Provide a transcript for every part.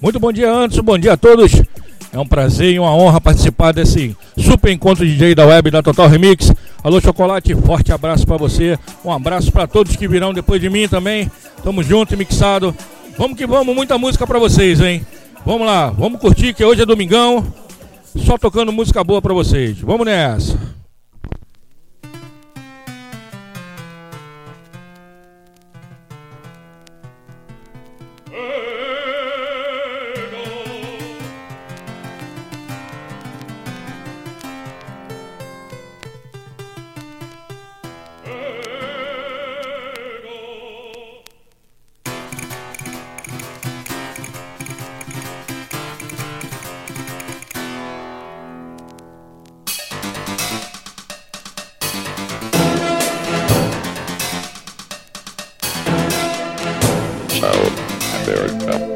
Muito bom dia, Anderson. Bom dia a todos. É um prazer e uma honra participar desse super encontro DJ da web da Total Remix. Alô, Chocolate, forte abraço para você. Um abraço para todos que virão depois de mim também. Tamo junto e mixado. Vamos que vamos, muita música para vocês, hein? Vamos lá, vamos curtir que hoje é domingão. Só tocando música boa para vocês. Vamos nessa. South America.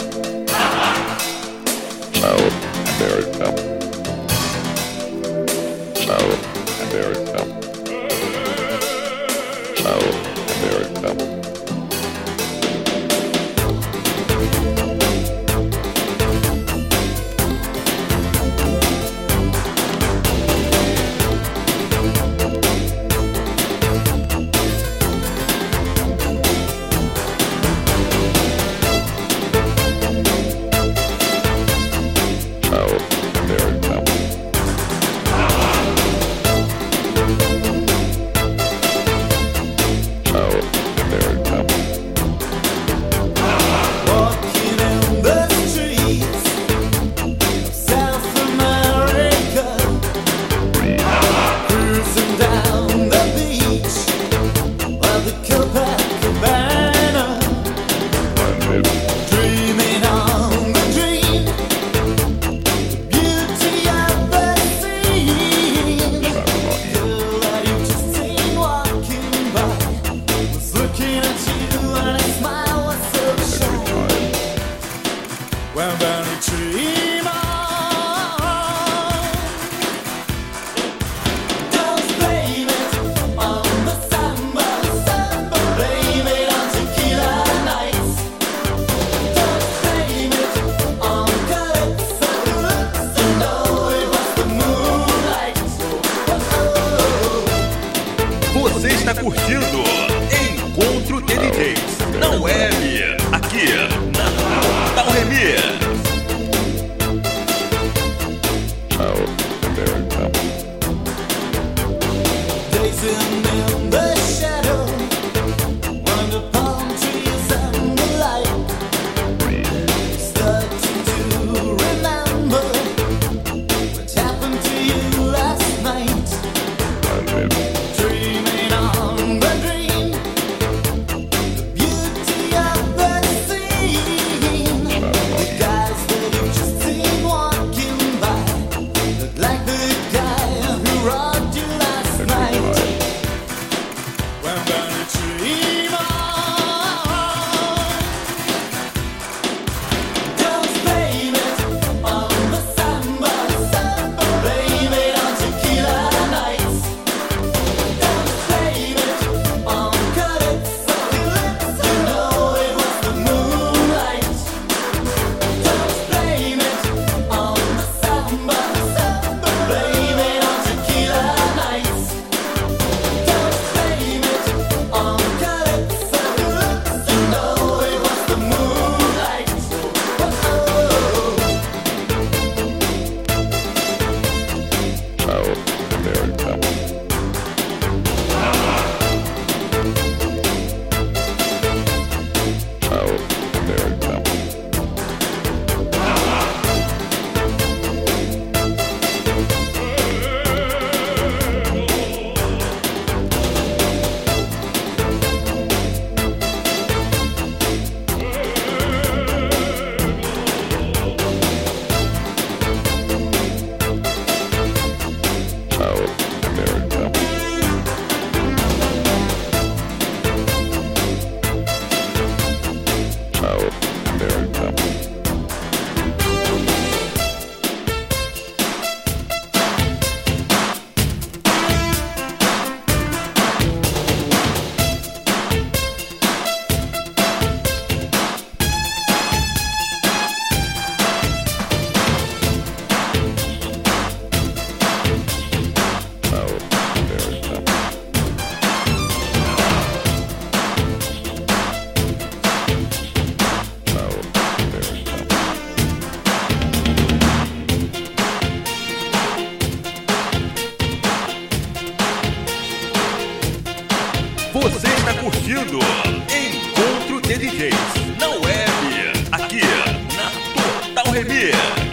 Remy.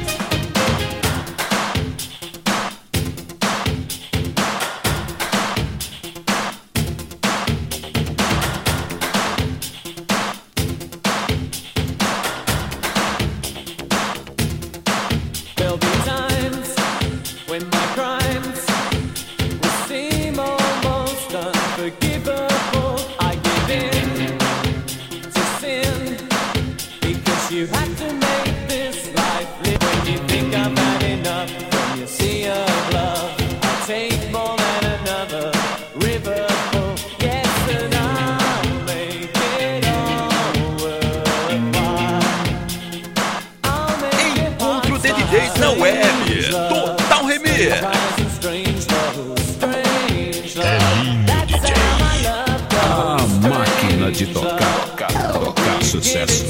de tocar, tocar, tocar sucesso.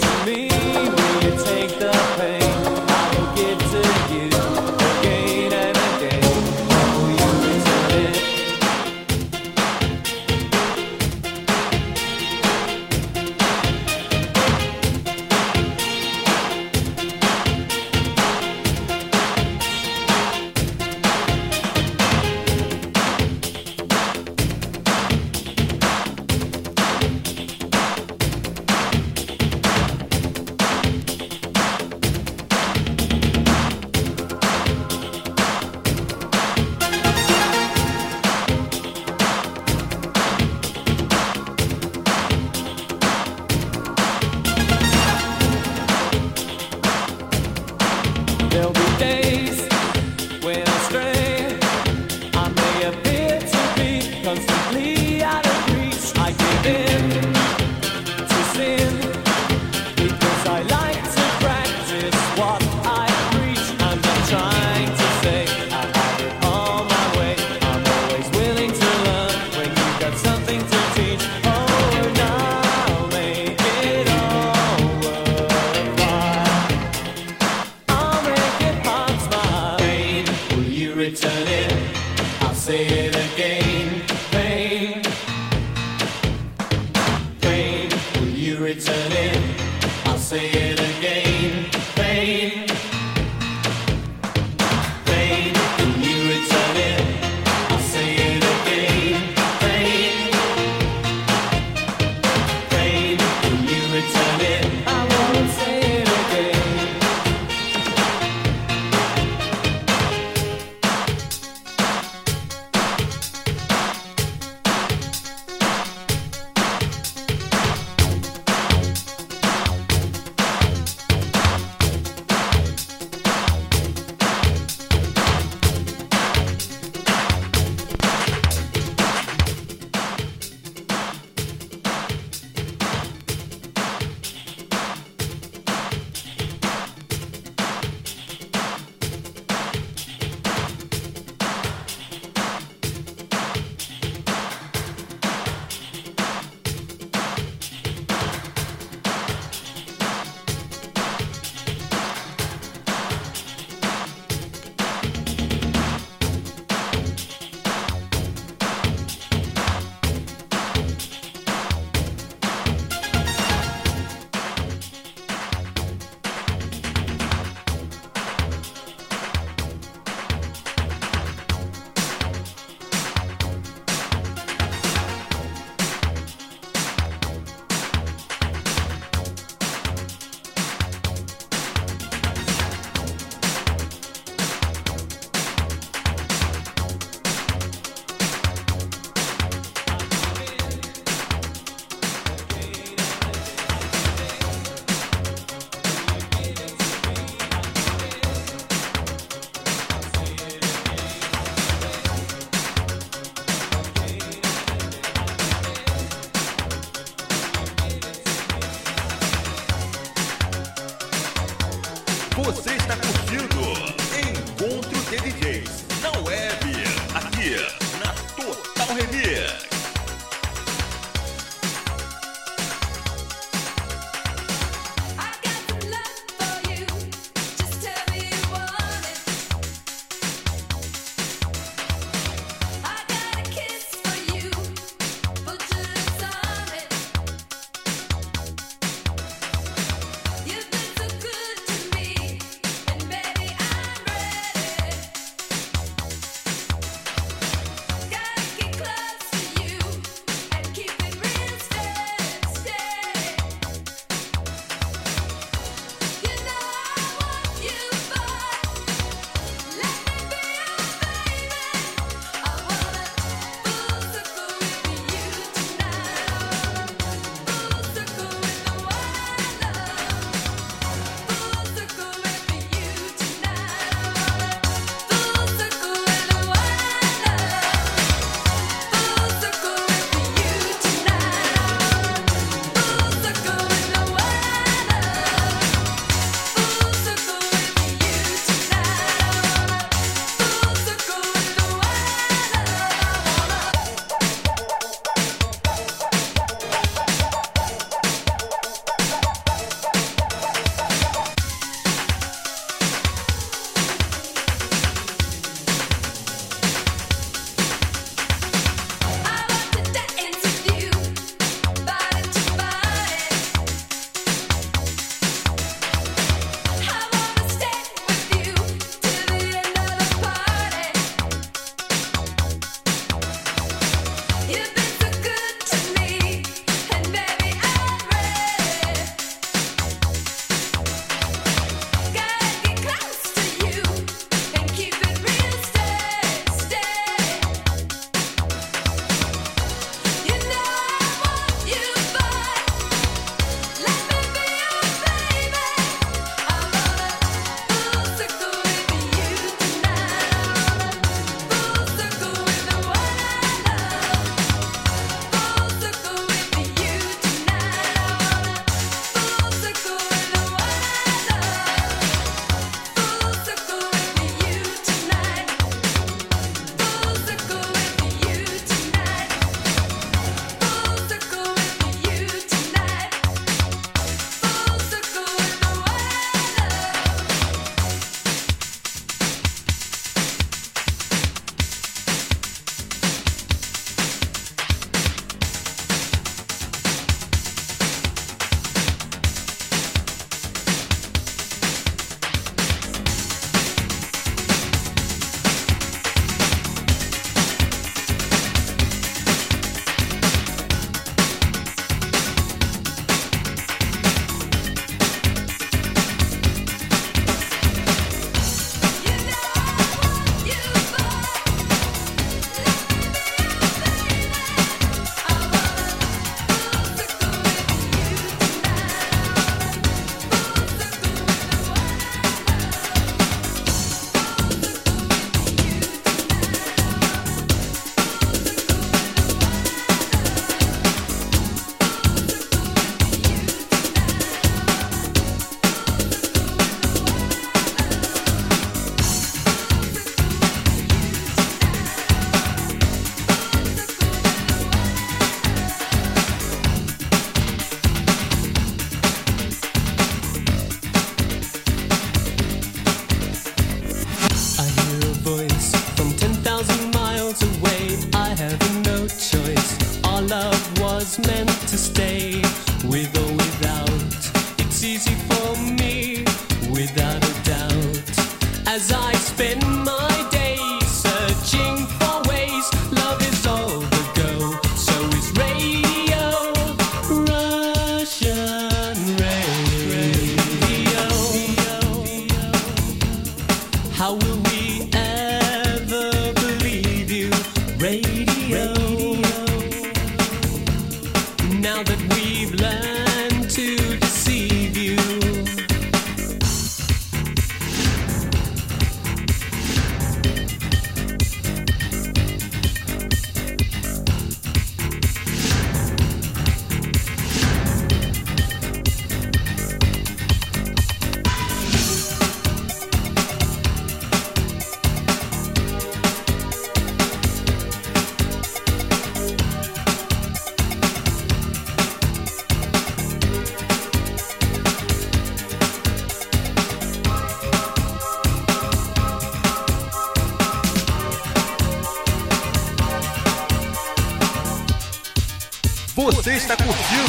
está curtindo.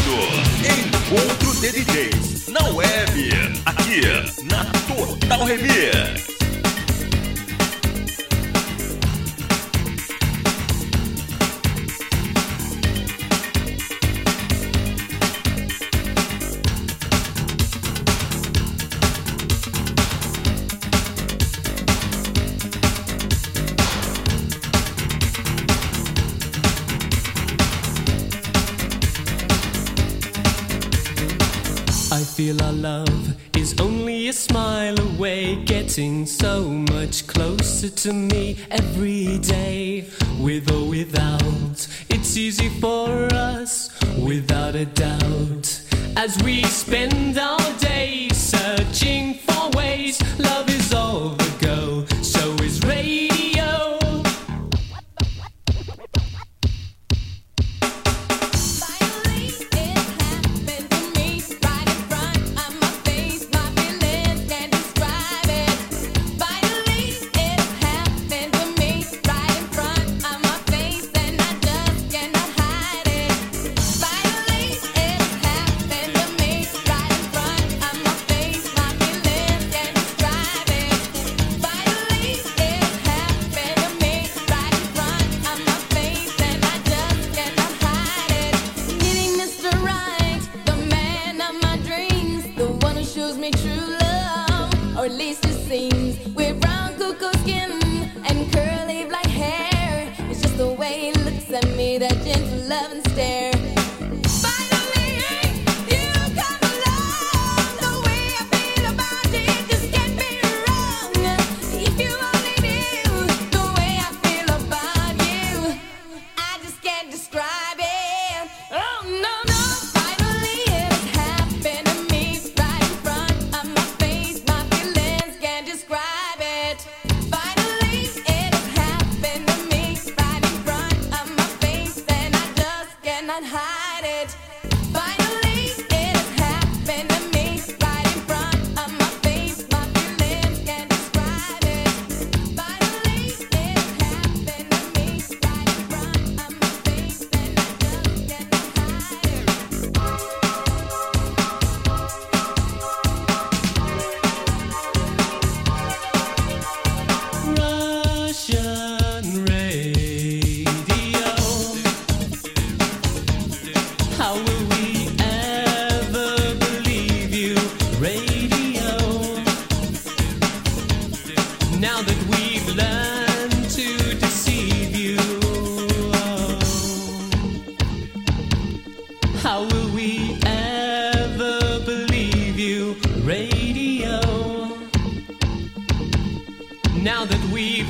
Na much closer to me every day, with or without. It's easy for us, without a doubt. As we spend our days searching for ways, love is all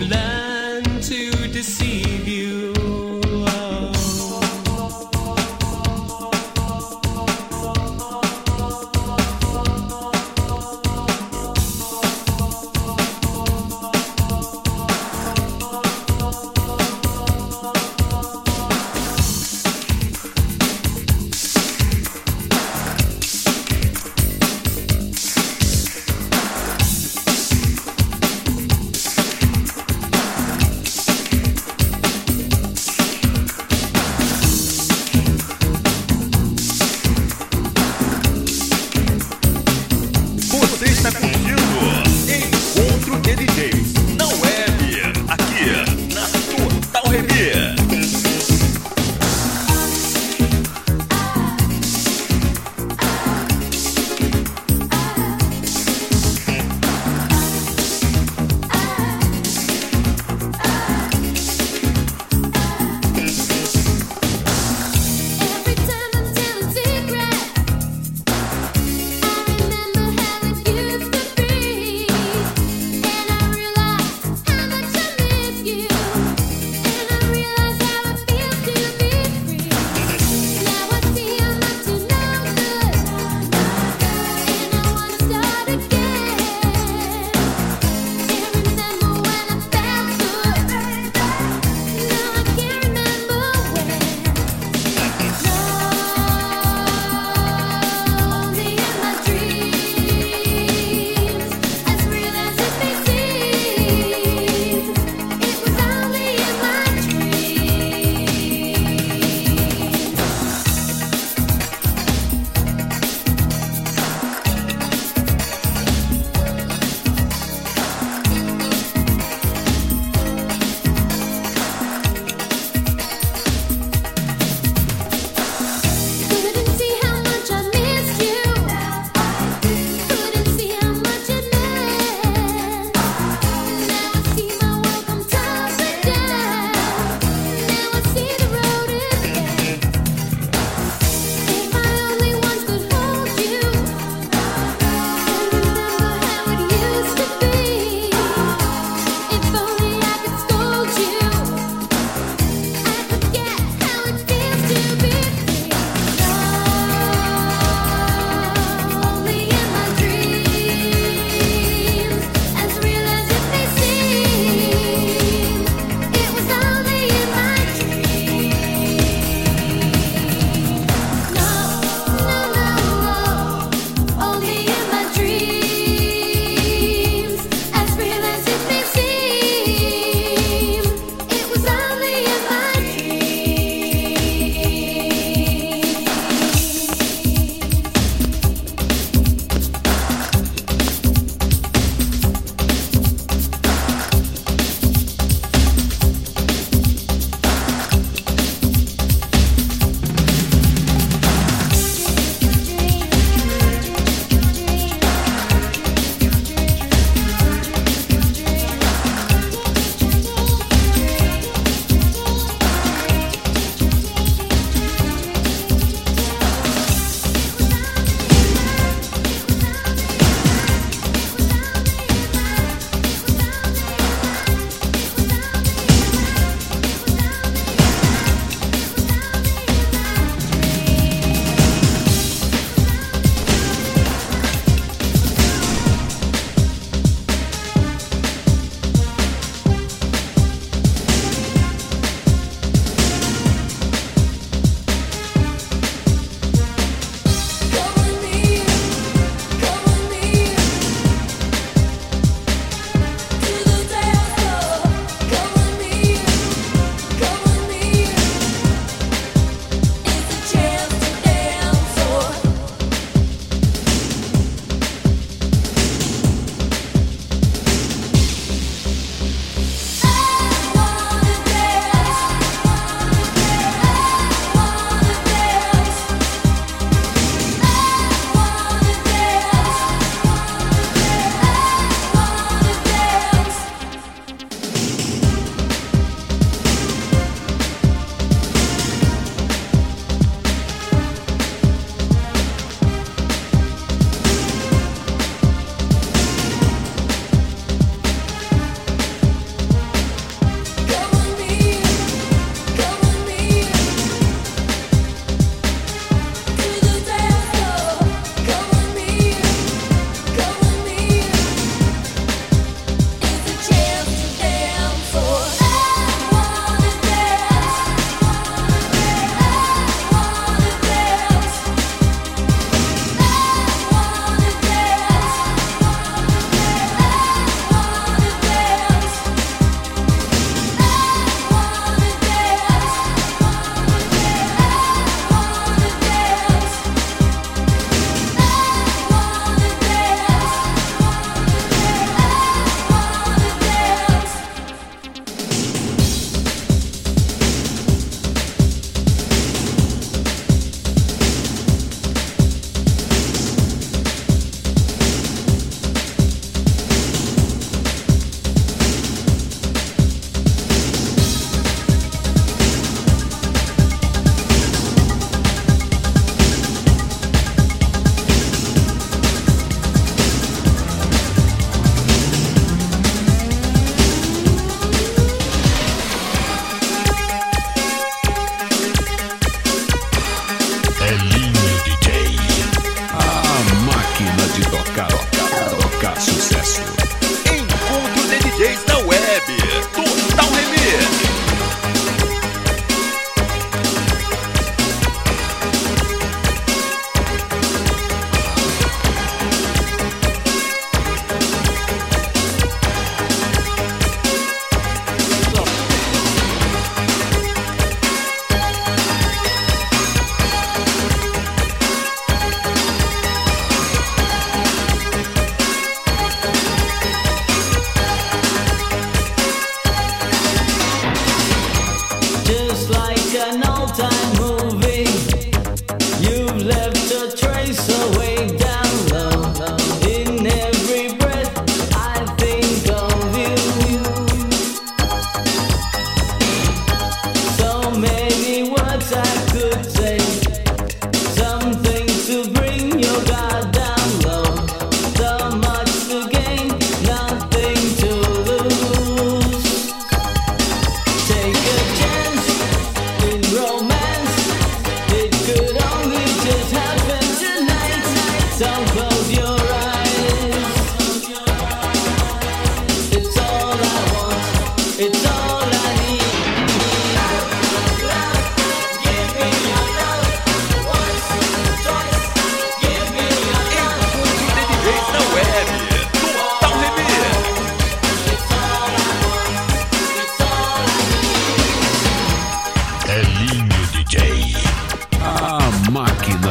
love.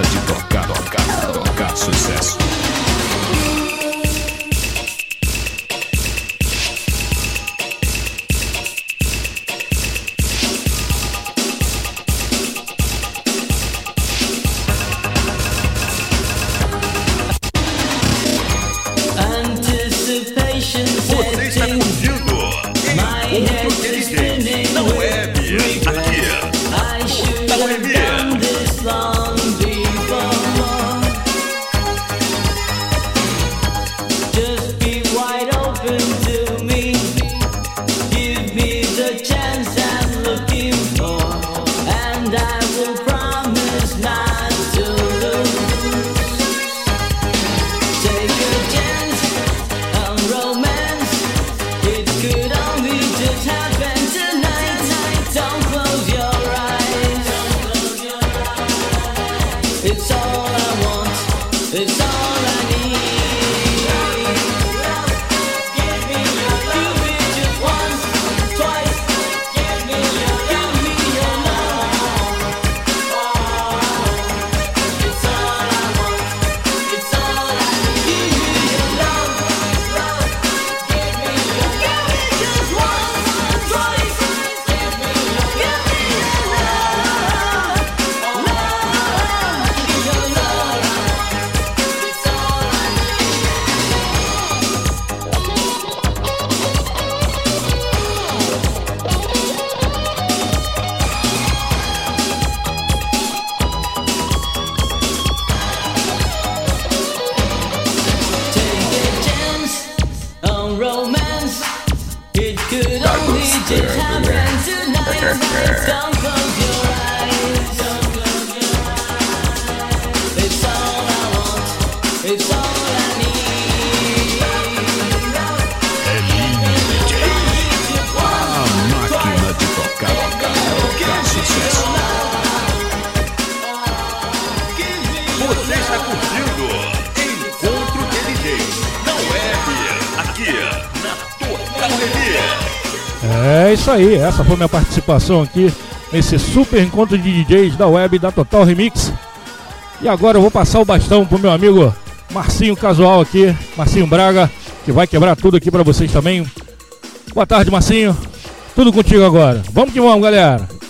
Pode Right there. É isso aí, essa foi minha participação aqui nesse super encontro de DJs da web da Total Remix. E agora eu vou passar o bastão pro meu amigo Marcinho Casual aqui, Marcinho Braga, que vai quebrar tudo aqui para vocês também. Boa tarde, Marcinho. Tudo contigo agora. Vamos que vamos, galera.